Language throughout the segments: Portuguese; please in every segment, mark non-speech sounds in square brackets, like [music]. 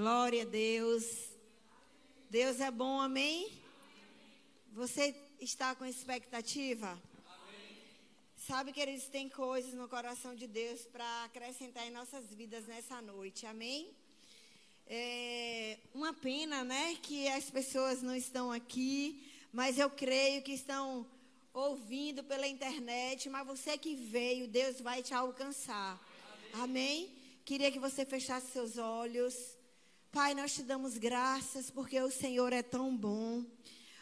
Glória a Deus. Deus é bom, amém? Você está com expectativa? Sabe, queridos, tem coisas no coração de Deus para acrescentar em nossas vidas nessa noite, amém? É uma pena, né, que as pessoas não estão aqui, mas eu creio que estão ouvindo pela internet, mas você que veio, Deus vai te alcançar. Amém? amém? Queria que você fechasse seus olhos. Pai, nós te damos graças porque o Senhor é tão bom.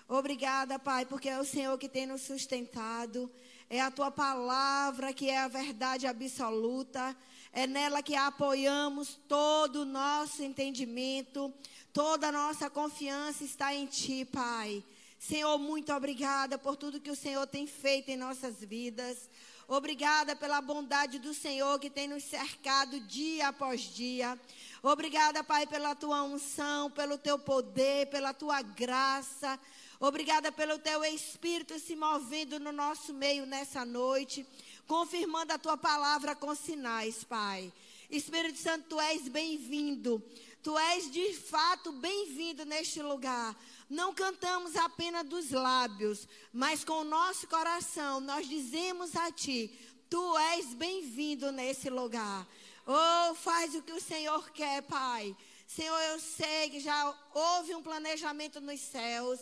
Obrigada, Pai, porque é o Senhor que tem nos sustentado. É a tua palavra que é a verdade absoluta. É nela que apoiamos todo o nosso entendimento. Toda a nossa confiança está em Ti, Pai. Senhor, muito obrigada por tudo que o Senhor tem feito em nossas vidas. Obrigada pela bondade do Senhor que tem nos cercado dia após dia. Obrigada, Pai, pela tua unção, pelo teu poder, pela tua graça. Obrigada pelo teu Espírito se movendo no nosso meio nessa noite, confirmando a tua palavra com sinais, Pai. Espírito Santo, tu és bem-vindo. Tu és de fato bem-vindo neste lugar. Não cantamos apenas dos lábios, mas com o nosso coração nós dizemos a ti: Tu és bem-vindo nesse lugar. Oh, faz o que o Senhor quer, Pai. Senhor, eu sei que já houve um planejamento nos céus.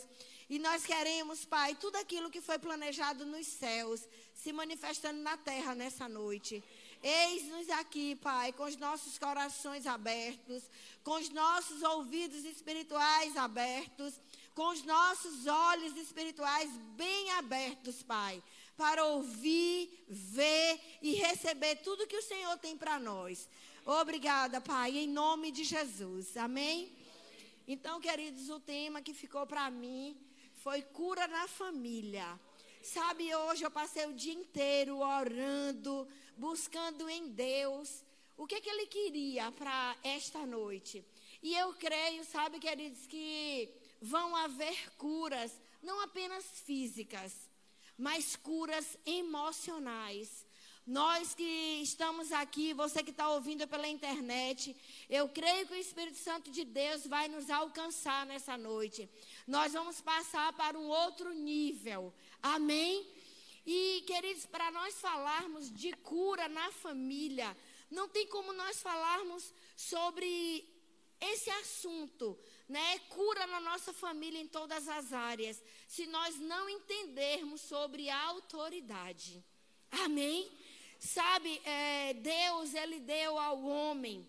E nós queremos, Pai, tudo aquilo que foi planejado nos céus se manifestando na terra nessa noite. Eis-nos aqui, Pai, com os nossos corações abertos, com os nossos ouvidos espirituais abertos, com os nossos olhos espirituais bem abertos, Pai para ouvir, ver e receber tudo que o Senhor tem para nós. Obrigada, Pai, em nome de Jesus. Amém? Então, queridos, o tema que ficou para mim foi cura na família. Sabe, hoje eu passei o dia inteiro orando, buscando em Deus o que, que Ele queria para esta noite. E eu creio, sabe, queridos, que vão haver curas, não apenas físicas, mas curas emocionais. Nós que estamos aqui, você que está ouvindo pela internet, eu creio que o Espírito Santo de Deus vai nos alcançar nessa noite. Nós vamos passar para um outro nível. Amém? E, queridos, para nós falarmos de cura na família, não tem como nós falarmos sobre esse assunto né, cura na nossa família em todas as áreas, se nós não entendermos sobre a autoridade. Amém? Sabe, é, Deus, Ele deu ao homem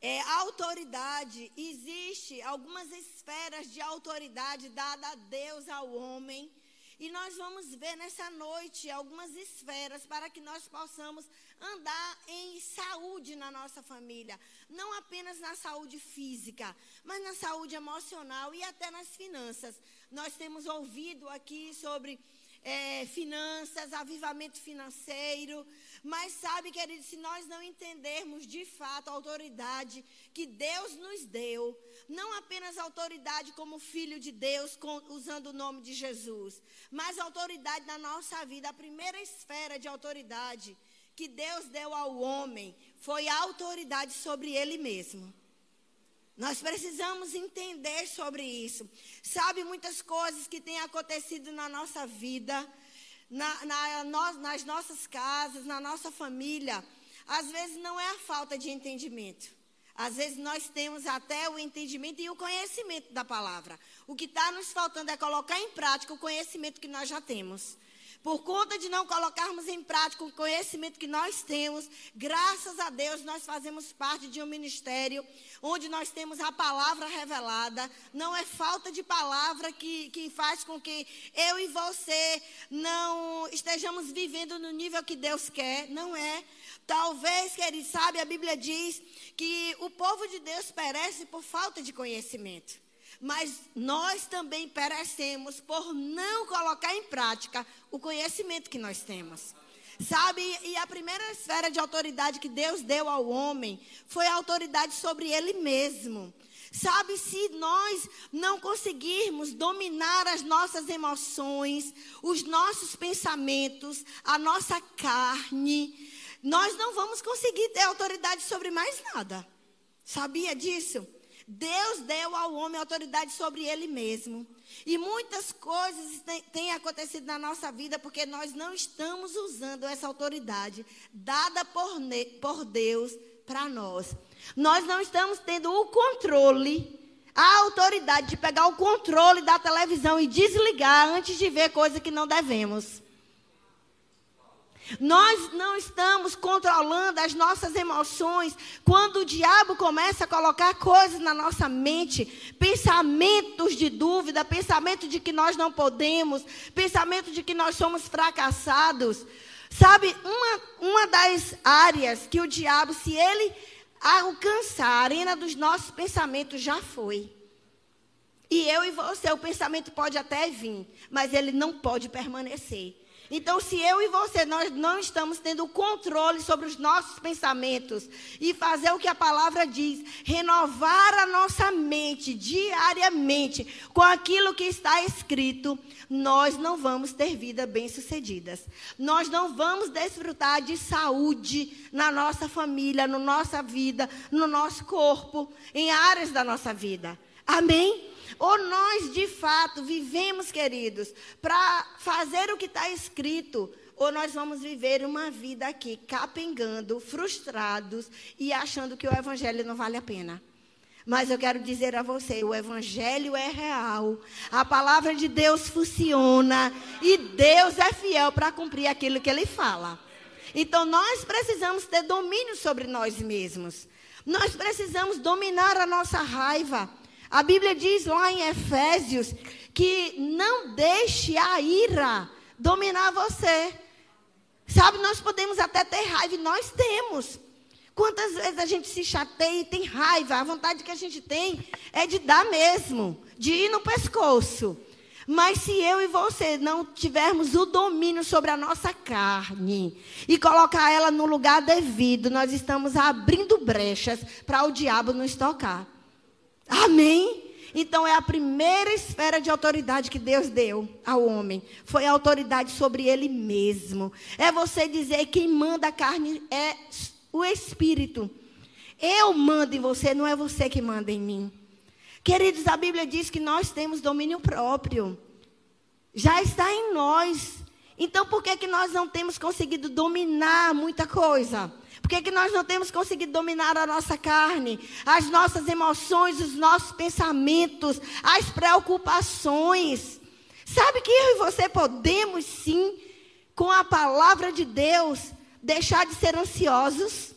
é, autoridade. Existe algumas esferas de autoridade dada a Deus ao homem. E nós vamos ver nessa noite algumas esferas para que nós possamos andar em saúde na nossa família. Não apenas na saúde física, mas na saúde emocional e até nas finanças. Nós temos ouvido aqui sobre é, finanças, avivamento financeiro. Mas sabe, querido, se nós não entendermos de fato a autoridade que Deus nos deu, não apenas autoridade como filho de Deus, com, usando o nome de Jesus, mas autoridade na nossa vida, a primeira esfera de autoridade que Deus deu ao homem foi a autoridade sobre ele mesmo. Nós precisamos entender sobre isso. Sabe muitas coisas que têm acontecido na nossa vida, na, na, no, nas nossas casas, na nossa família. Às vezes não é a falta de entendimento. Às vezes nós temos até o entendimento e o conhecimento da palavra. O que está nos faltando é colocar em prática o conhecimento que nós já temos. Por conta de não colocarmos em prática o conhecimento que nós temos, graças a Deus nós fazemos parte de um ministério onde nós temos a palavra revelada. Não é falta de palavra que, que faz com que eu e você não estejamos vivendo no nível que Deus quer. Não é. Talvez, querido, sabe, a Bíblia diz que o povo de Deus perece por falta de conhecimento. Mas nós também perecemos por não colocar em prática o conhecimento que nós temos. Sabe, e a primeira esfera de autoridade que Deus deu ao homem foi a autoridade sobre ele mesmo. Sabe, se nós não conseguirmos dominar as nossas emoções, os nossos pensamentos, a nossa carne, nós não vamos conseguir ter autoridade sobre mais nada. Sabia disso? Deus deu ao homem autoridade sobre ele mesmo. E muitas coisas têm acontecido na nossa vida porque nós não estamos usando essa autoridade dada por, por Deus para nós. Nós não estamos tendo o controle, a autoridade de pegar o controle da televisão e desligar antes de ver coisa que não devemos. Nós não estamos controlando as nossas emoções quando o diabo começa a colocar coisas na nossa mente, pensamentos de dúvida, pensamento de que nós não podemos, pensamento de que nós somos fracassados. Sabe, uma, uma das áreas que o diabo, se ele alcançar a arena dos nossos pensamentos, já foi. E eu e você, o pensamento pode até vir, mas ele não pode permanecer. Então, se eu e você nós não estamos tendo controle sobre os nossos pensamentos e fazer o que a palavra diz, renovar a nossa mente diariamente com aquilo que está escrito, nós não vamos ter vida bem-sucedidas. Nós não vamos desfrutar de saúde na nossa família, na nossa vida, no nosso corpo, em áreas da nossa vida. Amém? Ou nós, de fato, vivemos, queridos, para fazer o que está escrito, ou nós vamos viver uma vida aqui capengando, frustrados e achando que o evangelho não vale a pena. Mas eu quero dizer a você, o evangelho é real. A palavra de Deus funciona e Deus é fiel para cumprir aquilo que ele fala. Então nós precisamos ter domínio sobre nós mesmos. Nós precisamos dominar a nossa raiva. A Bíblia diz lá em Efésios que não deixe a ira dominar você. Sabe, nós podemos até ter raiva, e nós temos. Quantas vezes a gente se chateia e tem raiva? A vontade que a gente tem é de dar mesmo, de ir no pescoço. Mas se eu e você não tivermos o domínio sobre a nossa carne e colocar ela no lugar devido, nós estamos abrindo brechas para o diabo nos tocar. Amém? Então é a primeira esfera de autoridade que Deus deu ao homem. Foi a autoridade sobre ele mesmo. É você dizer quem manda a carne é o espírito. Eu mando em você, não é você que manda em mim. Queridos, a Bíblia diz que nós temos domínio próprio. Já está em nós. Então por que que nós não temos conseguido dominar muita coisa? Por que, que nós não temos conseguido dominar a nossa carne, as nossas emoções, os nossos pensamentos, as preocupações? Sabe que eu e você podemos sim, com a palavra de Deus, deixar de ser ansiosos,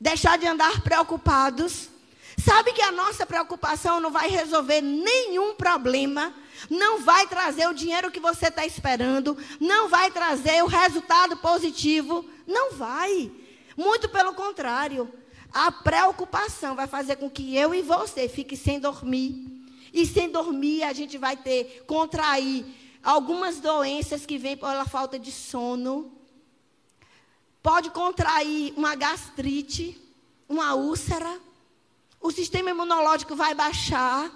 deixar de andar preocupados. Sabe que a nossa preocupação não vai resolver nenhum problema, não vai trazer o dinheiro que você está esperando, não vai trazer o resultado positivo. Não vai. Muito pelo contrário. A preocupação vai fazer com que eu e você fique sem dormir. E sem dormir, a gente vai ter, contrair algumas doenças que vêm pela falta de sono. Pode contrair uma gastrite, uma úlcera. O sistema imunológico vai baixar.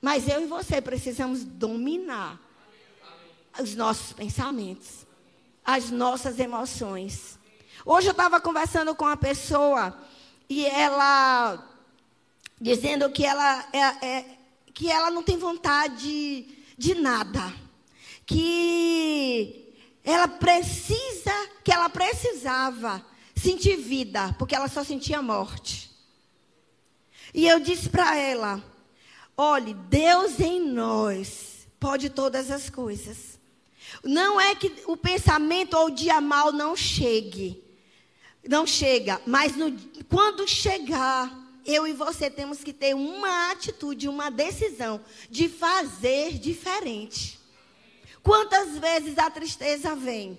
Mas eu e você precisamos dominar os nossos pensamentos as nossas emoções. Hoje eu estava conversando com uma pessoa e ela dizendo que ela, é, é, que ela não tem vontade de nada, que ela precisa, que ela precisava sentir vida, porque ela só sentia morte. E eu disse para ela: olhe, Deus em nós pode todas as coisas. Não é que o pensamento ou o dia mal não chegue. Não chega, mas no, quando chegar, eu e você temos que ter uma atitude, uma decisão de fazer diferente. Quantas vezes a tristeza vem?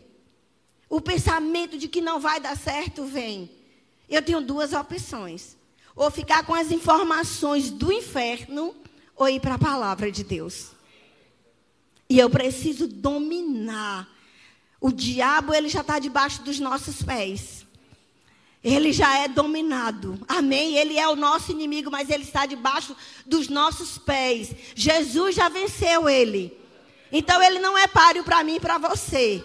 O pensamento de que não vai dar certo vem. Eu tenho duas opções: ou ficar com as informações do inferno, ou ir para a palavra de Deus. E eu preciso dominar. O diabo, ele já está debaixo dos nossos pés. Ele já é dominado. Amém? Ele é o nosso inimigo, mas ele está debaixo dos nossos pés. Jesus já venceu ele. Então ele não é páreo para mim e para você.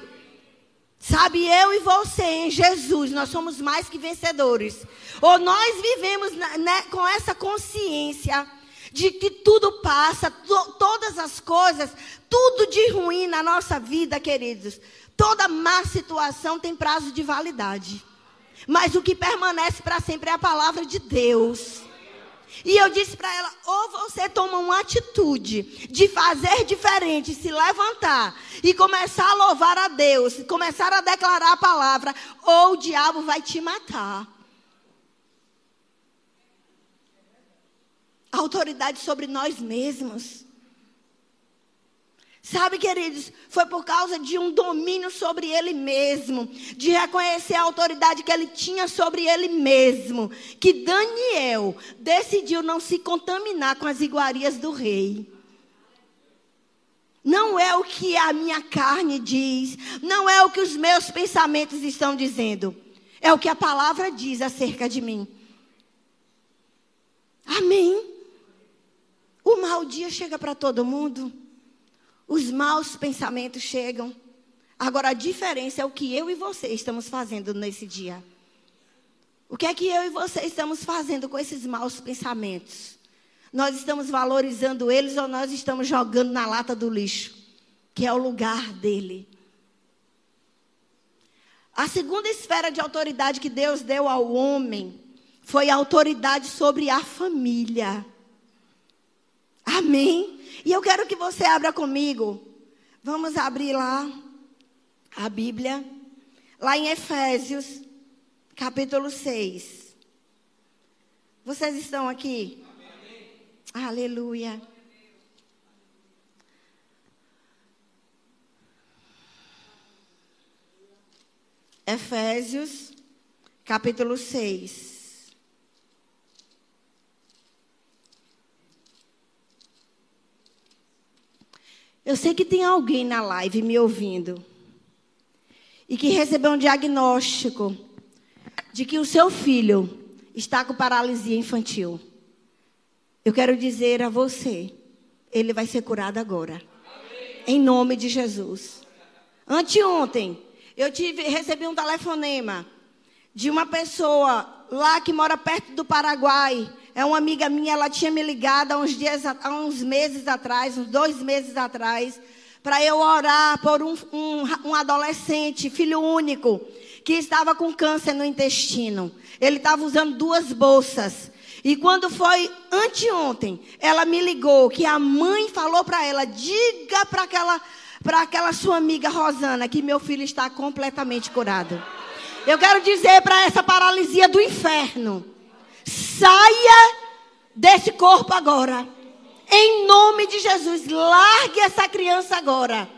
Sabe, eu e você em Jesus, nós somos mais que vencedores. ou nós vivemos né, com essa consciência de que tudo passa, to, todas as coisas, tudo de ruim na nossa vida, queridos. Toda má situação tem prazo de validade. Mas o que permanece para sempre é a palavra de Deus. E eu disse para ela: ou você toma uma atitude de fazer diferente, se levantar e começar a louvar a Deus, começar a declarar a palavra, ou o diabo vai te matar. Autoridade sobre nós mesmos. Sabe, queridos, foi por causa de um domínio sobre ele mesmo, de reconhecer a autoridade que ele tinha sobre ele mesmo, que Daniel decidiu não se contaminar com as iguarias do rei. Não é o que a minha carne diz, não é o que os meus pensamentos estão dizendo, é o que a palavra diz acerca de mim. Amém. O mau dia chega para todo mundo. Os maus pensamentos chegam. Agora a diferença é o que eu e você estamos fazendo nesse dia. O que é que eu e você estamos fazendo com esses maus pensamentos? Nós estamos valorizando eles ou nós estamos jogando na lata do lixo, que é o lugar dele? A segunda esfera de autoridade que Deus deu ao homem foi a autoridade sobre a família. Amém? E eu quero que você abra comigo. Vamos abrir lá a Bíblia. Lá em Efésios, capítulo 6. Vocês estão aqui? Amém. Aleluia. Efésios, capítulo 6. Eu sei que tem alguém na live me ouvindo e que recebeu um diagnóstico de que o seu filho está com paralisia infantil. Eu quero dizer a você, ele vai ser curado agora. Em nome de Jesus. Anteontem, eu tive, recebi um telefonema de uma pessoa lá que mora perto do Paraguai é uma amiga minha, ela tinha me ligado há uns dias, há uns meses atrás, uns dois meses atrás, para eu orar por um, um, um adolescente, filho único, que estava com câncer no intestino. Ele estava usando duas bolsas. E quando foi anteontem, ela me ligou que a mãe falou para ela: diga para aquela, aquela sua amiga Rosana que meu filho está completamente curado. Eu quero dizer para essa paralisia do inferno Saia desse corpo agora. Em nome de Jesus. Largue essa criança agora.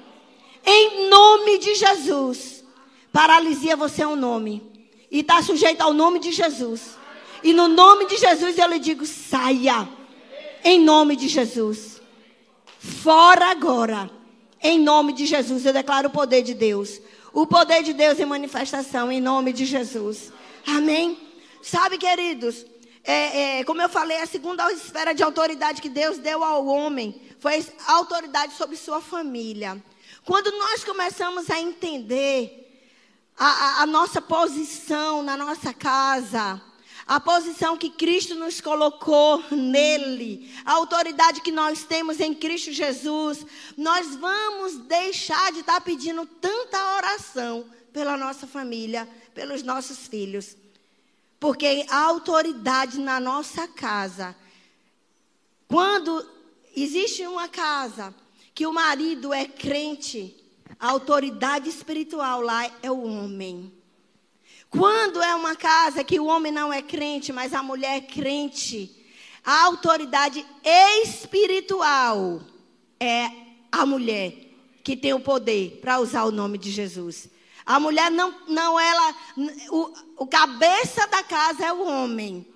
Em nome de Jesus. Paralisia, você é um nome. E está sujeito ao nome de Jesus. E no nome de Jesus eu lhe digo: saia. Em nome de Jesus. Fora agora. Em nome de Jesus. Eu declaro o poder de Deus. O poder de Deus em manifestação. Em nome de Jesus. Amém? Sabe, queridos, é, é, como eu falei, a segunda esfera de autoridade que Deus deu ao homem foi a autoridade sobre sua família. Quando nós começamos a entender a, a, a nossa posição na nossa casa, a posição que Cristo nos colocou nele, a autoridade que nós temos em Cristo Jesus, nós vamos deixar de estar pedindo tanta oração pela nossa família, pelos nossos filhos. Porque a autoridade na nossa casa, quando existe uma casa que o marido é crente, a autoridade espiritual lá é o homem. Quando é uma casa que o homem não é crente, mas a mulher é crente, a autoridade espiritual é a mulher que tem o poder para usar o nome de Jesus. A mulher não, não ela, o, o cabeça da casa é o homem.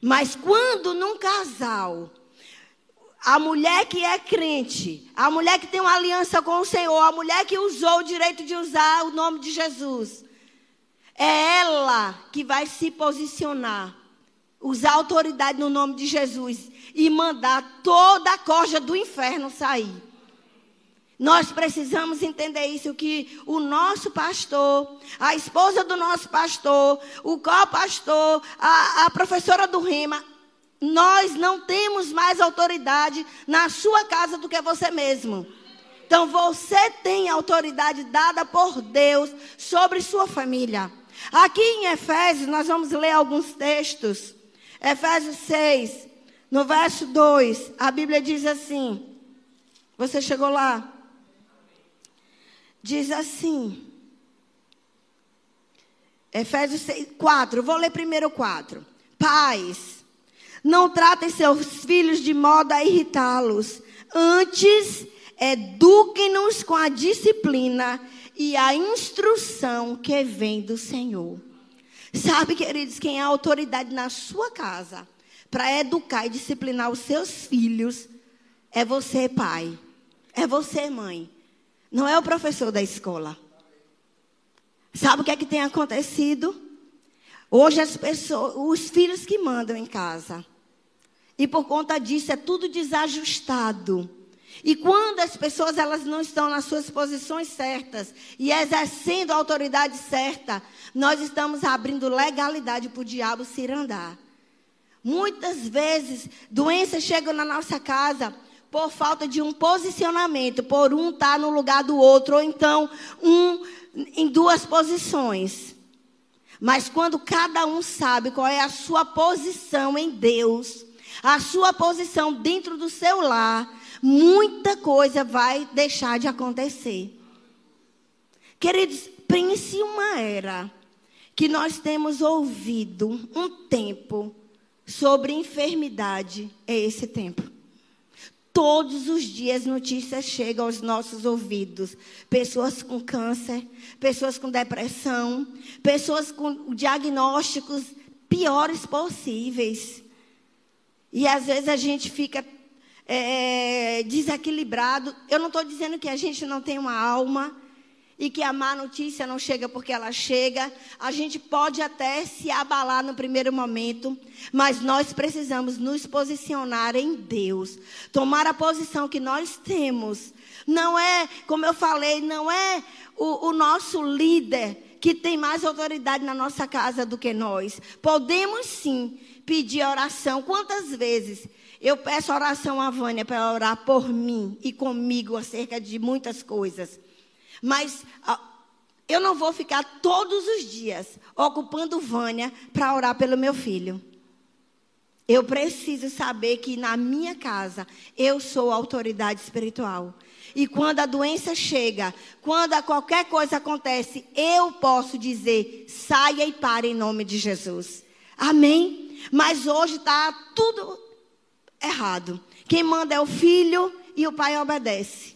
Mas quando num casal, a mulher que é crente, a mulher que tem uma aliança com o Senhor, a mulher que usou o direito de usar o nome de Jesus, é ela que vai se posicionar, usar autoridade no nome de Jesus e mandar toda a corja do inferno sair. Nós precisamos entender isso, que o nosso pastor, a esposa do nosso pastor, o co-pastor, a, a professora do rima, nós não temos mais autoridade na sua casa do que você mesmo. Então você tem autoridade dada por Deus sobre sua família. Aqui em Efésios, nós vamos ler alguns textos. Efésios 6, no verso 2, a Bíblia diz assim: Você chegou lá? Diz assim. Efésios 6, 4, vou ler primeiro 4. Pais, não tratem seus filhos de modo a irritá-los. Antes, eduquem-nos com a disciplina e a instrução que vem do Senhor. Sabe, queridos, quem é a autoridade na sua casa para educar e disciplinar os seus filhos é você, pai. É você, mãe. Não é o professor da escola. Sabe o que é que tem acontecido? Hoje as pessoas, os filhos que mandam em casa. E por conta disso é tudo desajustado. E quando as pessoas elas não estão nas suas posições certas e exercendo a autoridade certa, nós estamos abrindo legalidade para o diabo se andar. Muitas vezes doenças chegam na nossa casa por falta de um posicionamento, por um estar tá no lugar do outro, ou então um em duas posições. Mas quando cada um sabe qual é a sua posição em Deus, a sua posição dentro do seu lar, muita coisa vai deixar de acontecer. Queridos, pense uma era que nós temos ouvido um tempo sobre enfermidade, é esse tempo. Todos os dias notícias chegam aos nossos ouvidos. Pessoas com câncer, pessoas com depressão, pessoas com diagnósticos piores possíveis. E às vezes a gente fica é, desequilibrado. Eu não estou dizendo que a gente não tem uma alma e que a má notícia não chega porque ela chega. A gente pode até se abalar no primeiro momento, mas nós precisamos nos posicionar em Deus, tomar a posição que nós temos. Não é, como eu falei, não é o, o nosso líder que tem mais autoridade na nossa casa do que nós. Podemos sim pedir oração. Quantas vezes eu peço oração à Vânia para orar por mim e comigo acerca de muitas coisas. Mas eu não vou ficar todos os dias ocupando Vânia para orar pelo meu filho. Eu preciso saber que na minha casa eu sou autoridade espiritual. E quando a doença chega, quando qualquer coisa acontece, eu posso dizer: saia e pare em nome de Jesus. Amém? Mas hoje está tudo errado. Quem manda é o filho e o pai obedece.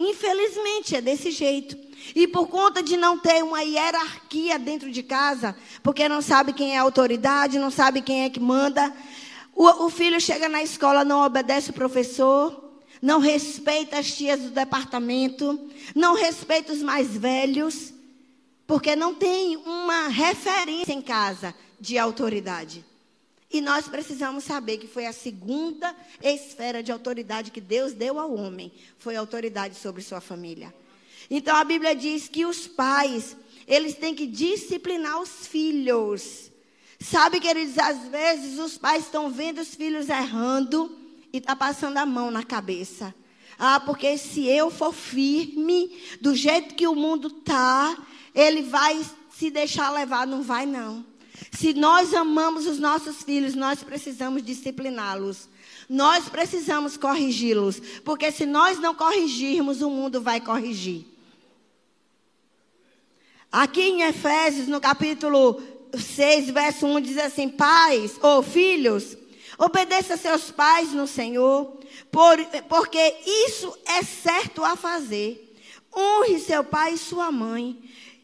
Infelizmente é desse jeito. E por conta de não ter uma hierarquia dentro de casa, porque não sabe quem é a autoridade, não sabe quem é que manda, o, o filho chega na escola, não obedece o professor, não respeita as tias do departamento, não respeita os mais velhos, porque não tem uma referência em casa de autoridade. E nós precisamos saber que foi a segunda esfera de autoridade que Deus deu ao homem, foi a autoridade sobre sua família. Então a Bíblia diz que os pais, eles têm que disciplinar os filhos. Sabe, queridos, às vezes os pais estão vendo os filhos errando e está passando a mão na cabeça. Ah, porque se eu for firme, do jeito que o mundo está, ele vai se deixar levar, não vai não. Se nós amamos os nossos filhos, nós precisamos discipliná-los. Nós precisamos corrigi-los. Porque se nós não corrigirmos, o mundo vai corrigir. Aqui em Efésios, no capítulo 6, verso 1, diz assim: Pais ou filhos, obedeça seus pais no Senhor, por, porque isso é certo a fazer. Honre seu pai e sua mãe.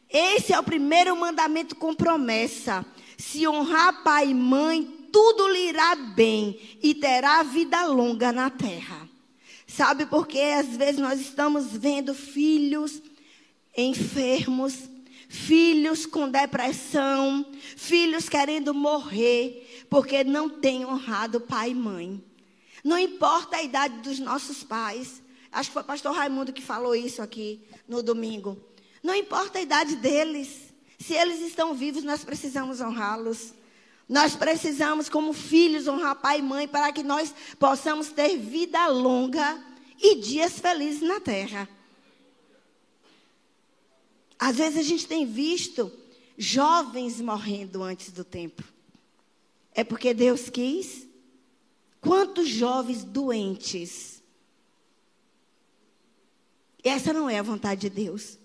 Esse é o primeiro mandamento com promessa se honrar pai e mãe, tudo lhe irá bem e terá vida longa na terra. Sabe por que às vezes nós estamos vendo filhos enfermos, filhos com depressão, filhos querendo morrer, porque não têm honrado pai e mãe. Não importa a idade dos nossos pais, Acho que foi o pastor Raimundo que falou isso aqui no domingo. Não importa a idade deles. Se eles estão vivos, nós precisamos honrá-los. Nós precisamos, como filhos, honrar pai e mãe para que nós possamos ter vida longa e dias felizes na terra. Às vezes a gente tem visto jovens morrendo antes do tempo. É porque Deus quis? Quantos jovens doentes? Essa não é a vontade de Deus.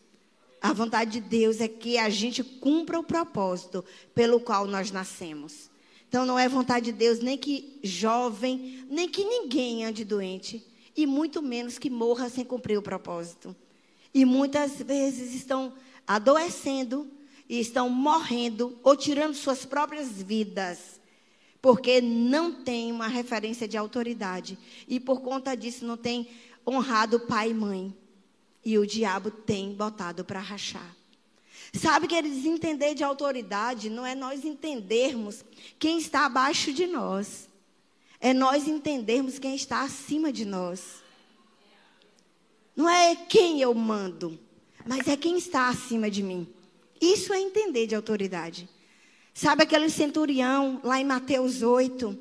A vontade de Deus é que a gente cumpra o propósito pelo qual nós nascemos. Então não é vontade de Deus nem que jovem, nem que ninguém ande doente, e muito menos que morra sem cumprir o propósito. E muitas vezes estão adoecendo e estão morrendo ou tirando suas próprias vidas, porque não tem uma referência de autoridade e por conta disso não tem honrado pai e mãe. E o diabo tem botado para rachar. Sabe que eles entender de autoridade não é nós entendermos quem está abaixo de nós. É nós entendermos quem está acima de nós. Não é quem eu mando, mas é quem está acima de mim. Isso é entender de autoridade. Sabe aquele centurião lá em Mateus 8,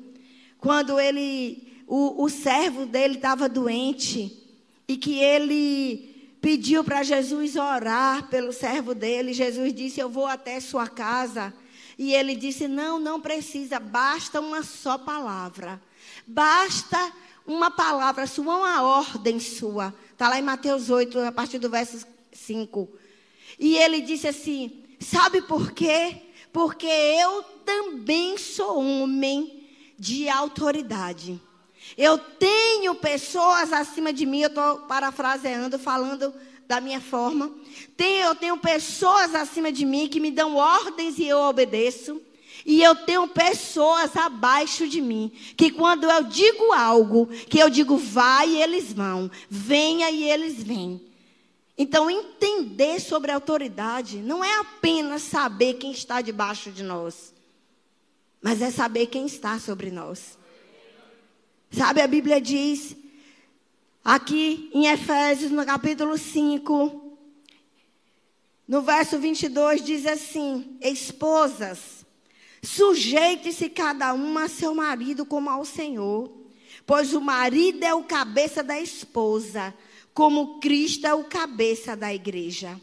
quando ele, o, o servo dele estava doente e que ele pediu para Jesus orar pelo servo dele. Jesus disse: Eu vou até sua casa. E ele disse: Não, não precisa, basta uma só palavra. Basta uma palavra sua, uma ordem sua. Está lá em Mateus 8, a partir do verso 5. E ele disse assim: Sabe por quê? Porque eu também sou homem de autoridade. Eu tenho pessoas acima de mim, eu estou parafraseando, falando da minha forma. Tenho, eu tenho pessoas acima de mim que me dão ordens e eu obedeço. E eu tenho pessoas abaixo de mim, que quando eu digo algo, que eu digo vai, eles vão, venha e eles vêm. Então, entender sobre a autoridade não é apenas saber quem está debaixo de nós, mas é saber quem está sobre nós. Sabe, a Bíblia diz, aqui em Efésios, no capítulo 5, no verso 22, diz assim: Esposas, sujeite-se cada uma a seu marido como ao Senhor, pois o marido é o cabeça da esposa, como Cristo é o cabeça da igreja.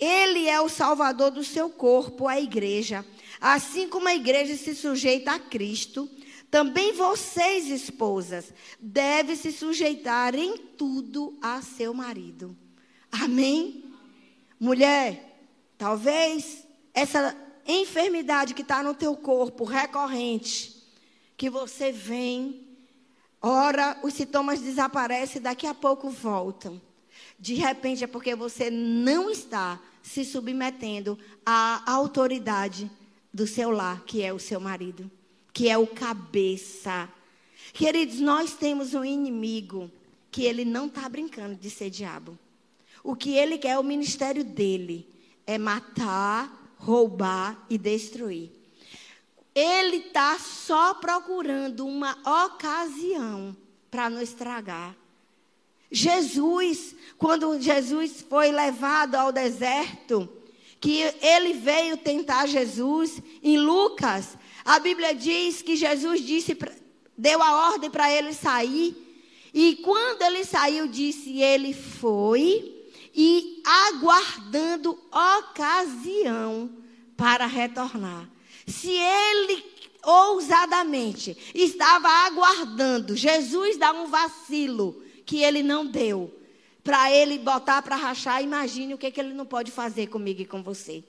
Ele é o salvador do seu corpo, a igreja. Assim como a igreja se sujeita a Cristo, também vocês, esposas, devem se sujeitar em tudo a seu marido. Amém? Mulher, talvez essa enfermidade que está no teu corpo, recorrente, que você vem, ora, os sintomas desaparecem, daqui a pouco voltam. De repente é porque você não está se submetendo à autoridade do seu lar, que é o seu marido que é o cabeça. Queridos, nós temos um inimigo que ele não está brincando de ser diabo. O que ele quer, o ministério dele, é matar, roubar e destruir. Ele está só procurando uma ocasião para nos estragar. Jesus, quando Jesus foi levado ao deserto, que ele veio tentar Jesus, em Lucas, a Bíblia diz que Jesus disse, deu a ordem para ele sair. E quando ele saiu, disse: ele foi e aguardando ocasião para retornar. Se ele ousadamente estava aguardando Jesus dar um vacilo que ele não deu, para ele botar para rachar, imagine o que, que ele não pode fazer comigo e com você.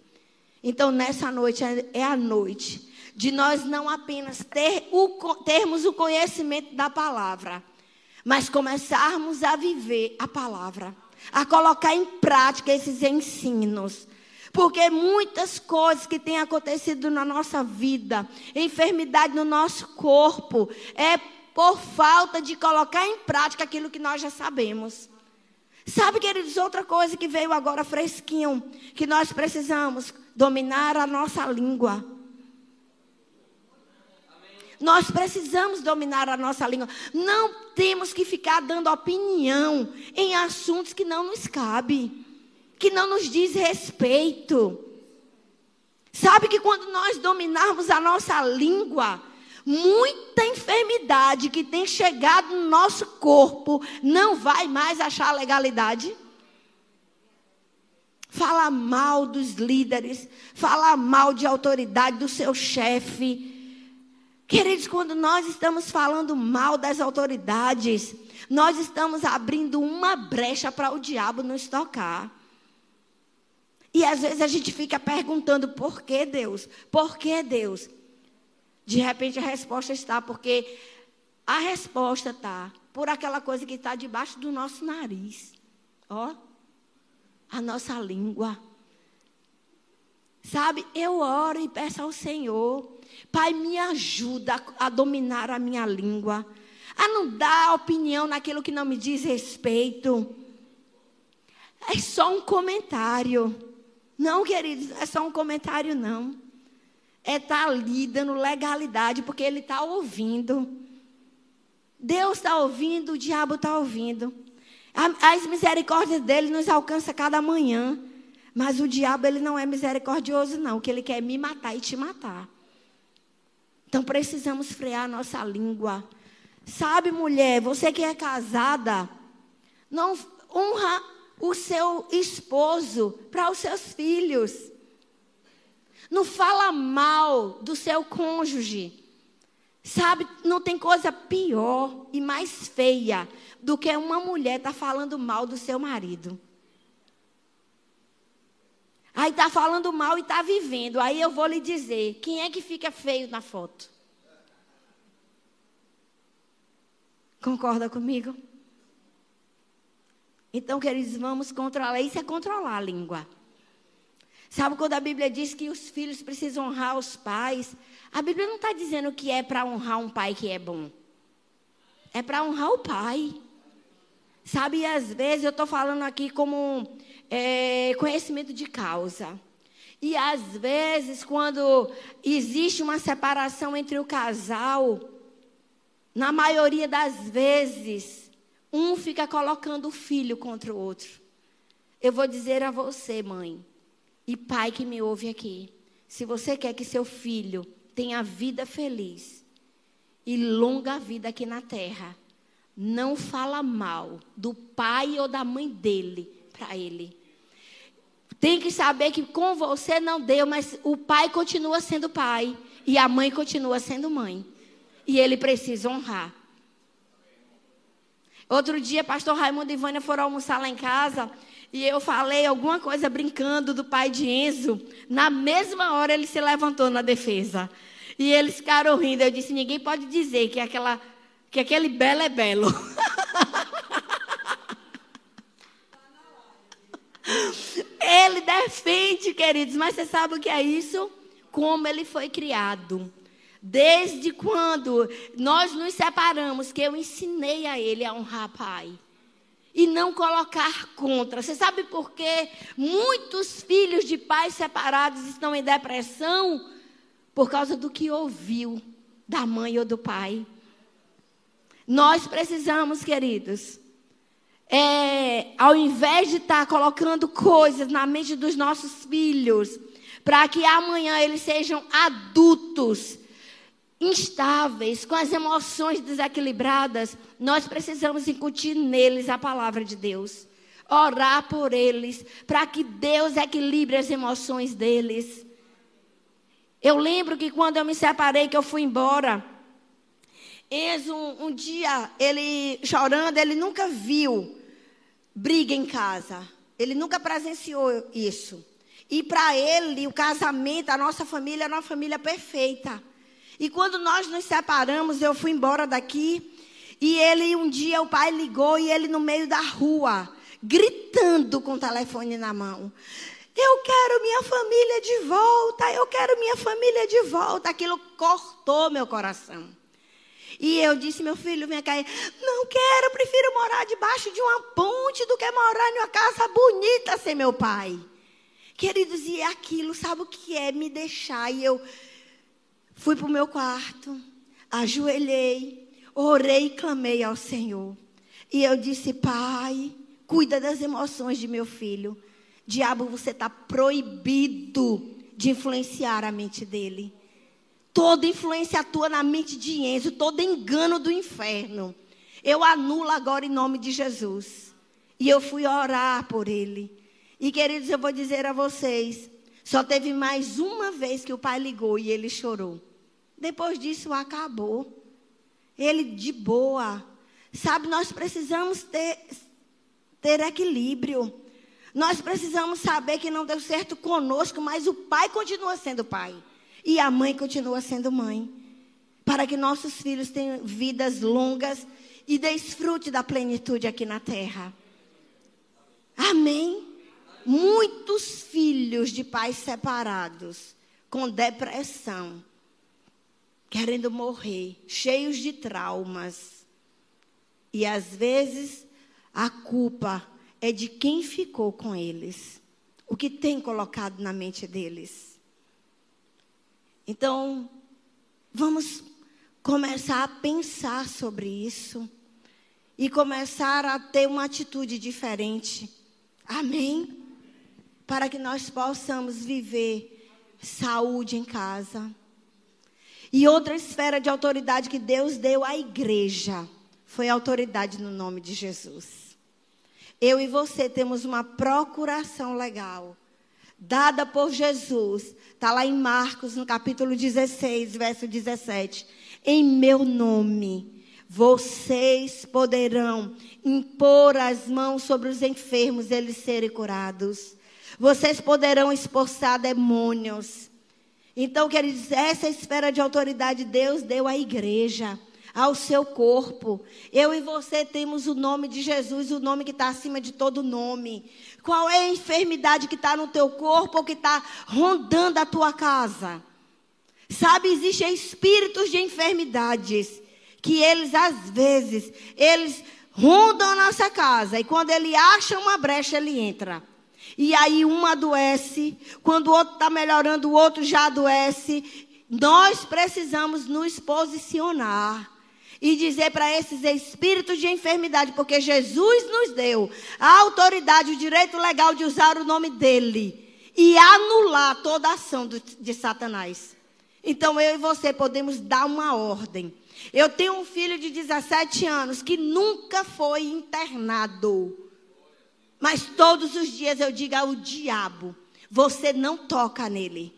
Então, nessa noite é, é a noite de nós não apenas ter o, termos o conhecimento da palavra, mas começarmos a viver a palavra, a colocar em prática esses ensinos. Porque muitas coisas que têm acontecido na nossa vida, enfermidade no nosso corpo, é por falta de colocar em prática aquilo que nós já sabemos. Sabe, queridos, outra coisa que veio agora fresquinho, que nós precisamos dominar a nossa língua. Nós precisamos dominar a nossa língua. Não temos que ficar dando opinião em assuntos que não nos cabem, que não nos diz respeito. Sabe que quando nós dominarmos a nossa língua, muita enfermidade que tem chegado no nosso corpo não vai mais achar legalidade? Fala mal dos líderes, fala mal de autoridade do seu chefe Queridos, quando nós estamos falando mal das autoridades, nós estamos abrindo uma brecha para o diabo nos tocar. E às vezes a gente fica perguntando: por que Deus? Por que Deus? De repente a resposta está, porque a resposta está por aquela coisa que está debaixo do nosso nariz. Ó, a nossa língua. Sabe, eu oro e peço ao Senhor Pai, me ajuda a dominar a minha língua, a não dar opinião naquilo que não me diz respeito. É só um comentário. Não, queridos, é só um comentário, não. É estar tá ali dando legalidade, porque ele está ouvindo. Deus está ouvindo, o diabo está ouvindo. As misericórdias dele nos alcançam cada manhã. Mas o diabo, ele não é misericordioso, não. O que ele quer é me matar e te matar. Então precisamos frear nossa língua. Sabe, mulher, você que é casada, não honra o seu esposo para os seus filhos. Não fala mal do seu cônjuge. Sabe, não tem coisa pior e mais feia do que uma mulher estar tá falando mal do seu marido. Aí está falando mal e está vivendo. Aí eu vou lhe dizer: quem é que fica feio na foto? Concorda comigo? Então, queridos, vamos controlar. Isso é controlar a língua. Sabe quando a Bíblia diz que os filhos precisam honrar os pais? A Bíblia não está dizendo que é para honrar um pai que é bom. É para honrar o pai. Sabe, às vezes eu estou falando aqui como é, conhecimento de causa. E às vezes, quando existe uma separação entre o casal, na maioria das vezes, um fica colocando o filho contra o outro. Eu vou dizer a você, mãe, e pai que me ouve aqui: se você quer que seu filho tenha vida feliz e longa vida aqui na terra, não fala mal do pai ou da mãe dele para ele. Tem que saber que com você não deu, mas o pai continua sendo pai e a mãe continua sendo mãe. E ele precisa honrar. Outro dia, pastor Raimundo e Vânia foram almoçar lá em casa e eu falei alguma coisa brincando do pai de Enzo. Na mesma hora ele se levantou na defesa. E eles ficaram rindo. Eu disse: ninguém pode dizer que, aquela, que aquele belo é belo. [laughs] Ele defende, queridos, mas você sabe o que é isso? Como ele foi criado. Desde quando nós nos separamos, que eu ensinei a ele a honrar pai. E não colocar contra. Você sabe por que muitos filhos de pais separados estão em depressão? Por causa do que ouviu da mãe ou do pai. Nós precisamos, queridos, ao invés de estar tá colocando coisas na mente dos nossos filhos, para que amanhã eles sejam adultos, instáveis, com as emoções desequilibradas, nós precisamos incutir neles a palavra de Deus. Orar por eles, para que Deus equilibre as emoções deles. Eu lembro que quando eu me separei, que eu fui embora, Enzo, um, um dia, ele chorando, ele nunca viu briga em casa. Ele nunca presenciou isso. E para ele, o casamento, a nossa família era uma família perfeita. E quando nós nos separamos, eu fui embora daqui. E ele, um dia, o pai ligou e ele no meio da rua, gritando com o telefone na mão. Eu quero minha família de volta, eu quero minha família de volta. Aquilo cortou meu coração. E eu disse, meu filho, vem cá. Não quero, prefiro morar debaixo de uma ponte do que morar em uma casa bonita sem meu pai. Queridos, e aquilo, sabe o que é me deixar? E eu fui para o meu quarto, ajoelhei, orei e clamei ao Senhor. E eu disse: Pai, cuida das emoções de meu filho. Diabo, você está proibido de influenciar a mente dele. Toda influência atua na mente de Enzo, todo engano do inferno. Eu anulo agora em nome de Jesus. E eu fui orar por ele. E queridos, eu vou dizer a vocês: só teve mais uma vez que o pai ligou e ele chorou. Depois disso, acabou. Ele de boa. Sabe, nós precisamos ter, ter equilíbrio. Nós precisamos saber que não deu certo conosco, mas o pai continua sendo pai. E a mãe continua sendo mãe. Para que nossos filhos tenham vidas longas e desfrute da plenitude aqui na terra. Amém? Muitos filhos de pais separados, com depressão, querendo morrer, cheios de traumas. E às vezes a culpa é de quem ficou com eles, o que tem colocado na mente deles. Então, vamos começar a pensar sobre isso e começar a ter uma atitude diferente. Amém? Para que nós possamos viver saúde em casa. E outra esfera de autoridade que Deus deu à igreja foi autoridade no nome de Jesus. Eu e você temos uma procuração legal, dada por Jesus. Está lá em Marcos, no capítulo 16, verso 17. Em meu nome, vocês poderão impor as mãos sobre os enfermos, eles serem curados. Vocês poderão expulsar demônios. Então, queridos, essa esfera de autoridade Deus deu à igreja ao seu corpo. Eu e você temos o nome de Jesus, o nome que está acima de todo nome. Qual é a enfermidade que está no teu corpo ou que está rondando a tua casa? Sabe, existem espíritos de enfermidades que eles, às vezes, eles rondam a nossa casa e quando ele acha uma brecha, ele entra. E aí um adoece, quando o outro está melhorando, o outro já adoece. Nós precisamos nos posicionar e dizer para esses espíritos de enfermidade, porque Jesus nos deu a autoridade, o direito legal de usar o nome dele e anular toda a ação do, de Satanás. Então eu e você podemos dar uma ordem. Eu tenho um filho de 17 anos que nunca foi internado. Mas todos os dias eu digo ao diabo: você não toca nele.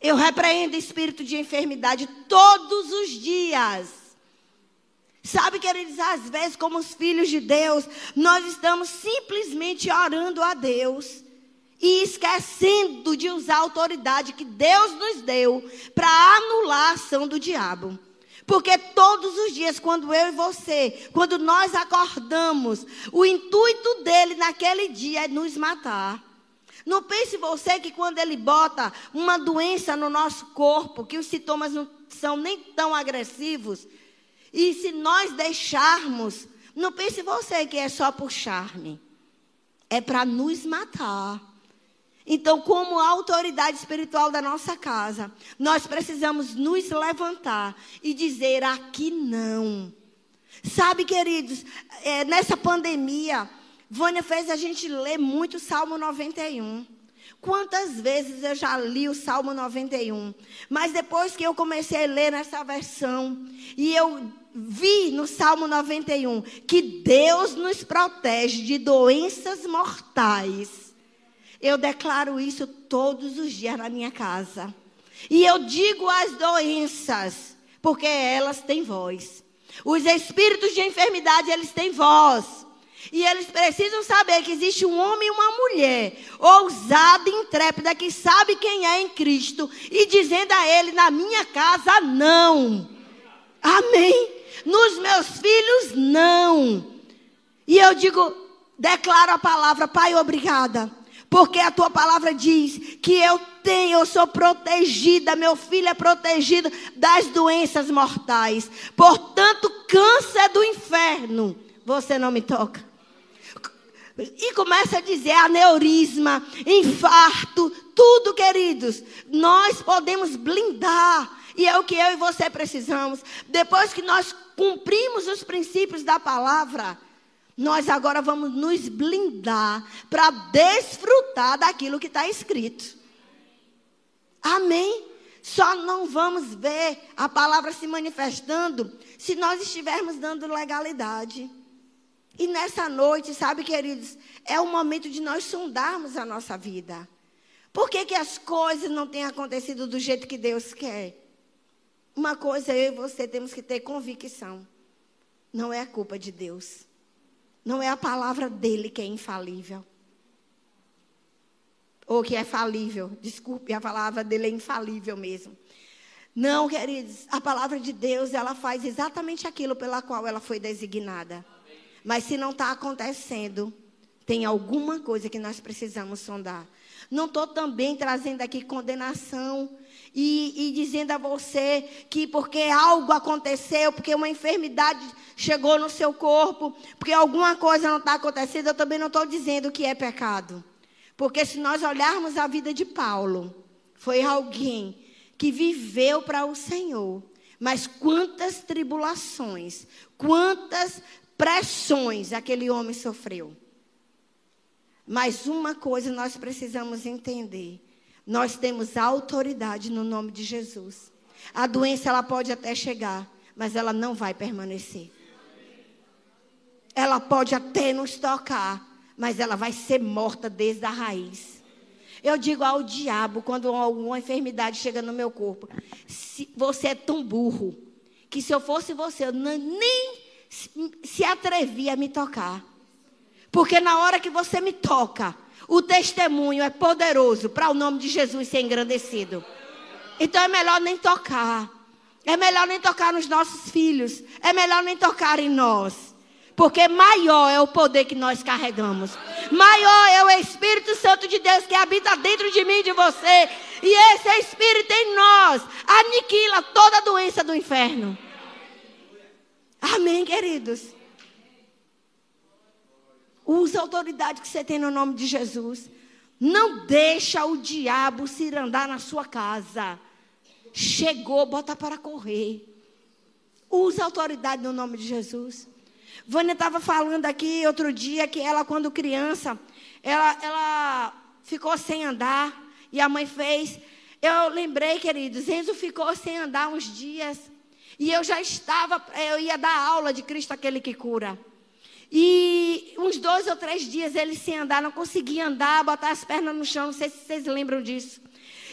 Eu repreendo espírito de enfermidade todos os dias. Sabe, queridos, às vezes, como os filhos de Deus, nós estamos simplesmente orando a Deus e esquecendo de usar a autoridade que Deus nos deu para anular a ação do diabo. Porque todos os dias, quando eu e você, quando nós acordamos, o intuito dele naquele dia é nos matar. Não pense você que quando ele bota uma doença no nosso corpo, que os sintomas não são nem tão agressivos, e se nós deixarmos, não pense você que é só por charme. É para nos matar. Então, como autoridade espiritual da nossa casa, nós precisamos nos levantar e dizer aqui não. Sabe, queridos, é, nessa pandemia, Vânia fez a gente ler muito o Salmo 91. Quantas vezes eu já li o Salmo 91? Mas depois que eu comecei a ler nessa versão, e eu vi no Salmo 91 que Deus nos protege de doenças mortais. Eu declaro isso todos os dias na minha casa. E eu digo as doenças, porque elas têm voz. Os espíritos de enfermidade, eles têm voz. E eles precisam saber que existe um homem e uma mulher, ousada e intrépida, que sabe quem é em Cristo, e dizendo a ele: na minha casa, não. Amém. Nos meus filhos, não. E eu digo, declaro a palavra, Pai, obrigada. Porque a tua palavra diz que eu tenho, eu sou protegida, meu filho é protegido das doenças mortais. Portanto, câncer do inferno, você não me toca. E começa a dizer aneurisma, infarto, tudo, queridos. Nós podemos blindar E é o que eu e você precisamos. Depois que nós cumprimos os princípios da palavra, nós agora vamos nos blindar para desfrutar daquilo que está escrito. Amém? Só não vamos ver a palavra se manifestando se nós estivermos dando legalidade. E nessa noite, sabe, queridos, é o momento de nós sondarmos a nossa vida. Por que, que as coisas não têm acontecido do jeito que Deus quer? Uma coisa eu e você temos que ter convicção. Não é a culpa de Deus. Não é a palavra dele que é infalível. Ou que é falível. Desculpe, a palavra dele é infalível mesmo. Não, queridos, a palavra de Deus, ela faz exatamente aquilo pela qual ela foi designada. Mas se não está acontecendo, tem alguma coisa que nós precisamos sondar. Não estou também trazendo aqui condenação e, e, dizendo a você que porque algo aconteceu, porque uma enfermidade chegou no seu corpo, porque alguma coisa não está acontecendo, eu também não estou dizendo que é pecado. Porque se nós olharmos a vida de Paulo, foi alguém que viveu para o Senhor. Mas quantas tribulações, quantas pressões aquele homem sofreu. Mas uma coisa nós precisamos entender: nós temos autoridade no nome de Jesus. A doença ela pode até chegar, mas ela não vai permanecer. Ela pode até nos tocar, mas ela vai ser morta desde a raiz. Eu digo ao diabo, quando alguma enfermidade chega no meu corpo, se você é tão burro, que se eu fosse você, eu nem se atrevia a me tocar. Porque na hora que você me toca, o testemunho é poderoso para o nome de Jesus ser engrandecido. Então é melhor nem tocar. É melhor nem tocar nos nossos filhos. É melhor nem tocar em nós. Porque maior é o poder que nós carregamos. Maior é o Espírito Santo de Deus que habita dentro de mim e de você. E esse Espírito em nós aniquila toda a doença do inferno. Amém, queridos? Usa a autoridade que você tem no nome de Jesus. Não deixa o diabo se andar na sua casa. Chegou, bota para correr. Usa a autoridade no nome de Jesus. Vânia estava falando aqui outro dia que ela, quando criança, ela, ela ficou sem andar. E a mãe fez. Eu lembrei, queridos, Enzo ficou sem andar uns dias. E eu já estava, eu ia dar aula de Cristo aquele que cura. E uns dois ou três dias ele sem andar, não conseguia andar, botar as pernas no chão, não sei se vocês lembram disso.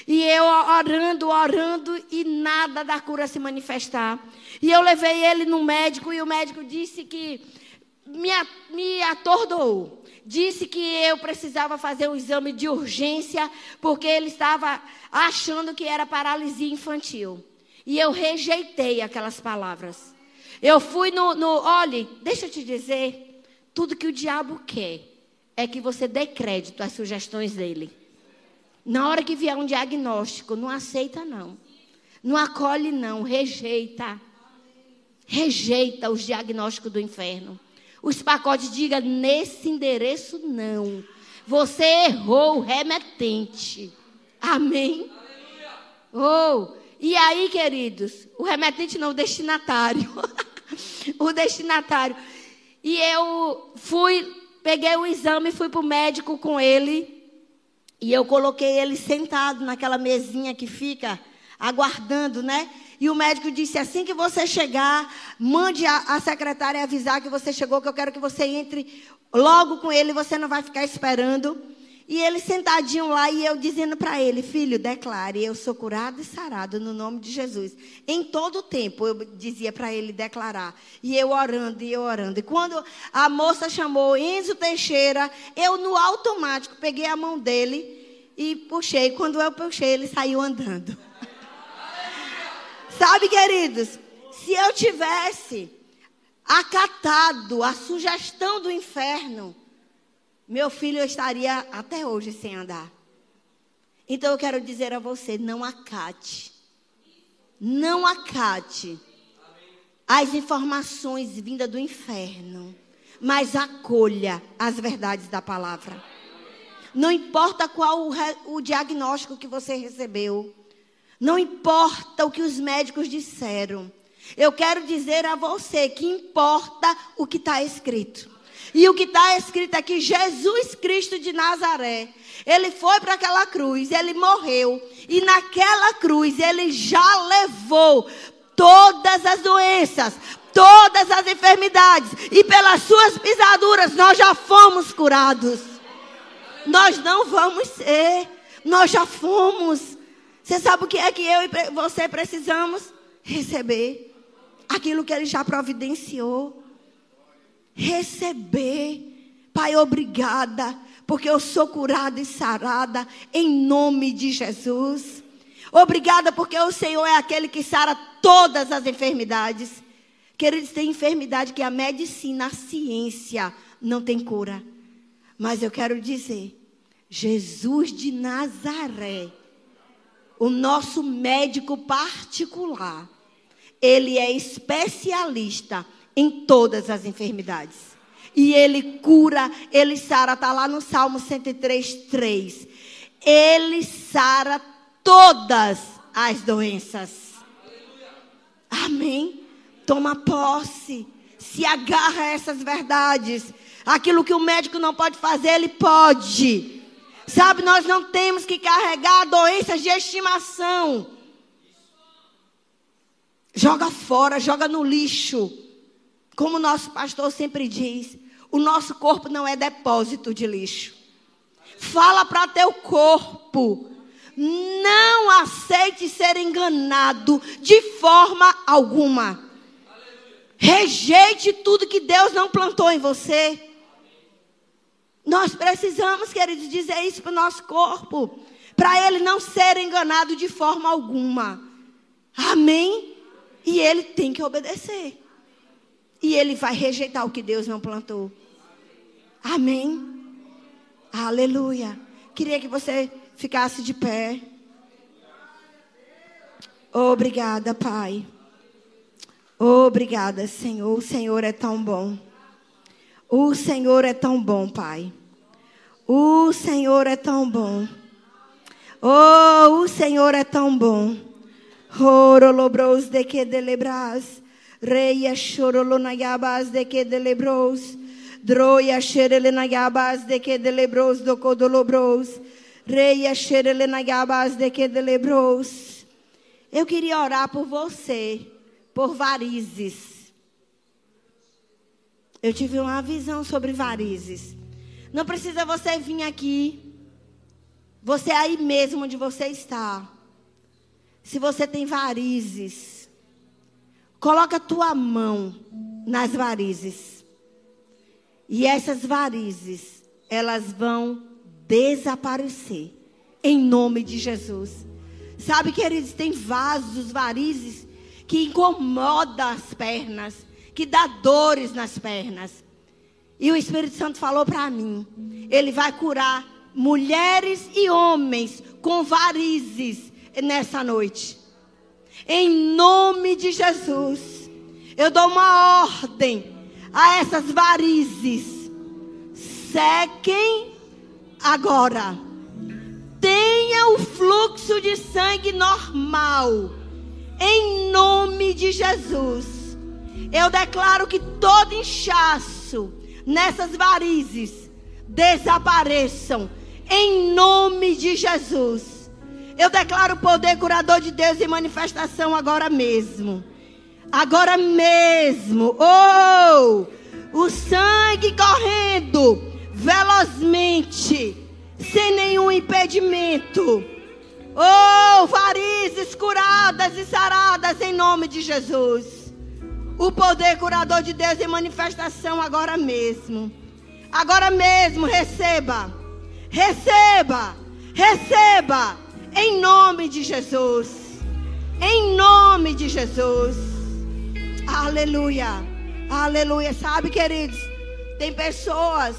E eu orando, orando e nada da cura se manifestar. E eu levei ele no médico e o médico disse que me, atordoou. Disse que eu precisava fazer um exame de urgência porque ele estava achando que era paralisia infantil. E eu rejeitei aquelas palavras. Eu fui no, no. Olhe, deixa eu te dizer. Tudo que o diabo quer é que você dê crédito às sugestões dele. Na hora que vier um diagnóstico, não aceita, não. Não acolhe, não. Rejeita. Rejeita os diagnósticos do inferno. Os pacotes diga nesse endereço não. Você errou o remetente. Amém? Oh, e aí, queridos, o remetente não, o destinatário. [laughs] o destinatário. E eu fui, peguei o exame, fui para o médico com ele. E eu coloquei ele sentado naquela mesinha que fica aguardando, né? E o médico disse: assim que você chegar, mande a, a secretária avisar que você chegou, que eu quero que você entre logo com ele, você não vai ficar esperando. E ele sentadinho lá e eu dizendo para ele, filho, declare, eu sou curado e sarado no nome de Jesus. Em todo o tempo eu dizia para ele declarar. E eu orando e eu orando. E quando a moça chamou Enzo Teixeira, eu no automático peguei a mão dele e puxei. Quando eu puxei, ele saiu andando. Sabe, queridos, se eu tivesse acatado a sugestão do inferno, meu filho estaria até hoje sem andar. Então eu quero dizer a você: não acate. Não acate as informações vindas do inferno, mas acolha as verdades da palavra. Não importa qual o, o diagnóstico que você recebeu. Não importa o que os médicos disseram. Eu quero dizer a você que importa o que está escrito. E o que está escrito aqui, Jesus Cristo de Nazaré. Ele foi para aquela cruz, ele morreu. E naquela cruz ele já levou todas as doenças, todas as enfermidades. E pelas suas pisaduras nós já fomos curados. Nós não vamos ser, nós já fomos. Você sabe o que é que eu e você precisamos? Receber aquilo que ele já providenciou. Receber. Pai, obrigada, porque eu sou curada e sarada em nome de Jesus. Obrigada, porque o Senhor é aquele que sara todas as enfermidades. Queridos, tem enfermidade que a medicina, a ciência não tem cura. Mas eu quero dizer, Jesus de Nazaré, o nosso médico particular, ele é especialista em todas as enfermidades. E ele cura, ele sara, está lá no Salmo 103, 3. Ele sara todas as doenças. Amém? Toma posse, se agarra a essas verdades. Aquilo que o médico não pode fazer, ele pode. Sabe, nós não temos que carregar doenças de estimação. Joga fora, joga no lixo. Como o nosso pastor sempre diz, o nosso corpo não é depósito de lixo. Fala para teu corpo. Não aceite ser enganado de forma alguma. Rejeite tudo que Deus não plantou em você. Nós precisamos, queridos, dizer isso para o nosso corpo, para ele não ser enganado de forma alguma. Amém? E ele tem que obedecer. E ele vai rejeitar o que Deus não plantou. Amém? Aleluia. Queria que você ficasse de pé. Obrigada, Pai. Obrigada, Senhor. O Senhor é tão bom. O Senhor é tão bom, Pai. O Senhor é tão bom. Oh, o Senhor é tão bom. Horolobros de que delebras. Reia chorolonayabas de que delebros. Droia xerelenayabas de que delebros do codolobros. Reia xerelenayabas de que delebros. Eu queria orar por você, por varizes. Eu tive uma visão sobre varizes. Não precisa você vir aqui. Você é aí mesmo onde você está. Se você tem varizes, coloca tua mão nas varizes. E essas varizes, elas vão desaparecer. Em nome de Jesus. Sabe, queridos, tem vasos, varizes que incomodam as pernas que dá dores nas pernas. E o Espírito Santo falou para mim: ele vai curar mulheres e homens com varizes nessa noite. Em nome de Jesus, eu dou uma ordem a essas varizes. Sequem agora. Tenha o fluxo de sangue normal. Em nome de Jesus. Eu declaro que todo inchaço nessas varizes desapareçam em nome de Jesus. Eu declaro o poder curador de Deus em manifestação agora mesmo. Agora mesmo. Oh! O sangue correndo velozmente, sem nenhum impedimento. Oh, varizes curadas e saradas em nome de Jesus. O poder curador de Deus em manifestação agora mesmo. Agora mesmo, receba. Receba. Receba. Em nome de Jesus. Em nome de Jesus. Aleluia. Aleluia. Sabe, queridos, tem pessoas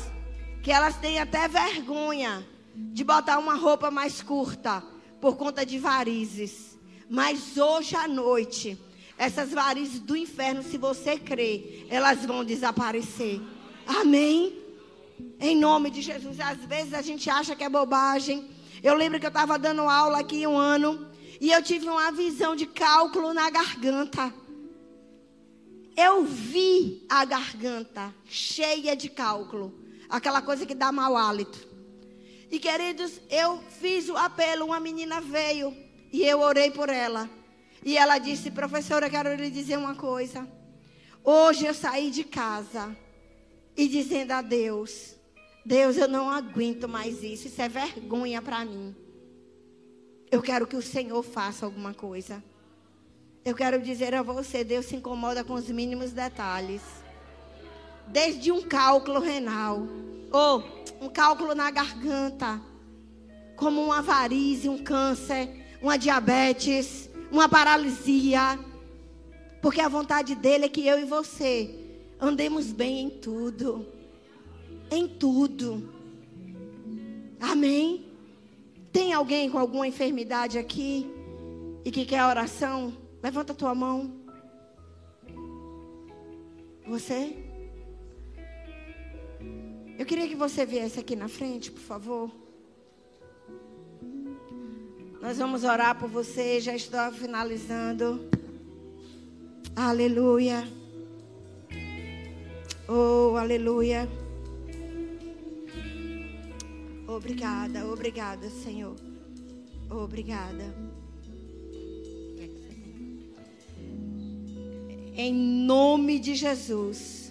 que elas têm até vergonha de botar uma roupa mais curta por conta de varizes. Mas hoje à noite essas varizes do inferno, se você crer, elas vão desaparecer. Amém? Em nome de Jesus. Às vezes a gente acha que é bobagem. Eu lembro que eu estava dando aula aqui um ano. E eu tive uma visão de cálculo na garganta. Eu vi a garganta cheia de cálculo. Aquela coisa que dá mau hálito. E queridos, eu fiz o apelo, uma menina veio e eu orei por ela. E ela disse: Professora, eu quero lhe dizer uma coisa. Hoje eu saí de casa e dizendo a Deus: Deus, eu não aguento mais isso. Isso é vergonha para mim. Eu quero que o Senhor faça alguma coisa. Eu quero dizer a você: Deus se incomoda com os mínimos detalhes. Desde um cálculo renal, ou um cálculo na garganta, como uma varize, um câncer, uma diabetes, uma paralisia. Porque a vontade dele é que eu e você andemos bem em tudo. Em tudo. Amém? Tem alguém com alguma enfermidade aqui e que quer oração? Levanta a tua mão. Você? Eu queria que você viesse aqui na frente, por favor. Nós vamos orar por você, já estou finalizando. Aleluia. Oh, aleluia. Obrigada, obrigada, Senhor. Obrigada. Em nome de Jesus,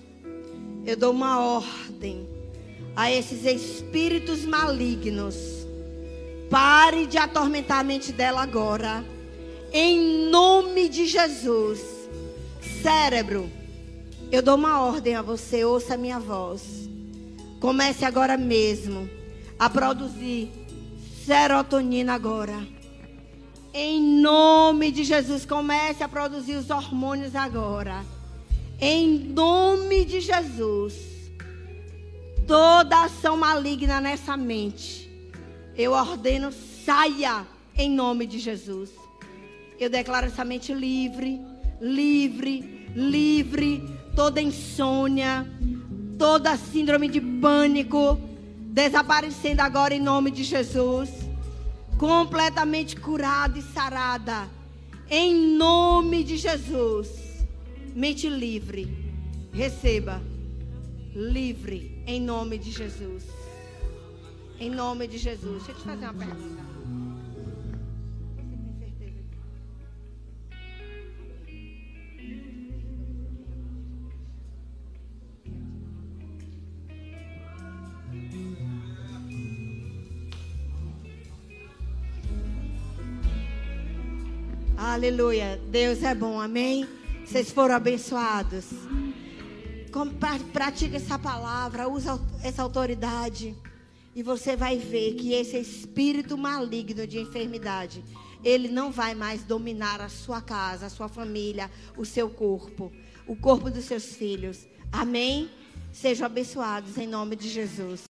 eu dou uma ordem a esses espíritos malignos. Pare de atormentar a mente dela agora. Em nome de Jesus. Cérebro, eu dou uma ordem a você, ouça a minha voz. Comece agora mesmo a produzir serotonina agora. Em nome de Jesus, comece a produzir os hormônios agora. Em nome de Jesus. Toda ação maligna nessa mente, eu ordeno saia em nome de Jesus. Eu declaro essa mente livre, livre, livre. Toda insônia, toda síndrome de pânico, desaparecendo agora em nome de Jesus completamente curada e sarada. Em nome de Jesus. Mente livre. Receba. Livre. Em nome de Jesus. Em nome de Jesus. Deixa eu te fazer uma pergunta. Aleluia. Deus é bom, amém? Vocês foram abençoados. Pratica essa palavra, usa essa autoridade. E você vai ver que esse espírito maligno de enfermidade, ele não vai mais dominar a sua casa, a sua família, o seu corpo, o corpo dos seus filhos. Amém? Sejam abençoados em nome de Jesus.